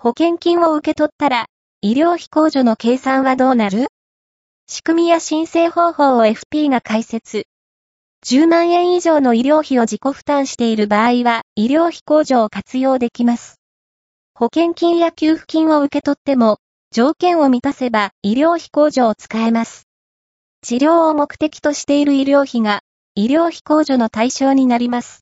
保険金を受け取ったら、医療費控除の計算はどうなる？仕組みや申請方法を FP が解説。10万円以上の医療費を自己負担している場合は、医療費控除を活用できます。保険金や給付金を受け取っても、条件を満たせば医療費控除を使えます。治療を目的としている医療費が医療費控除の対象になります。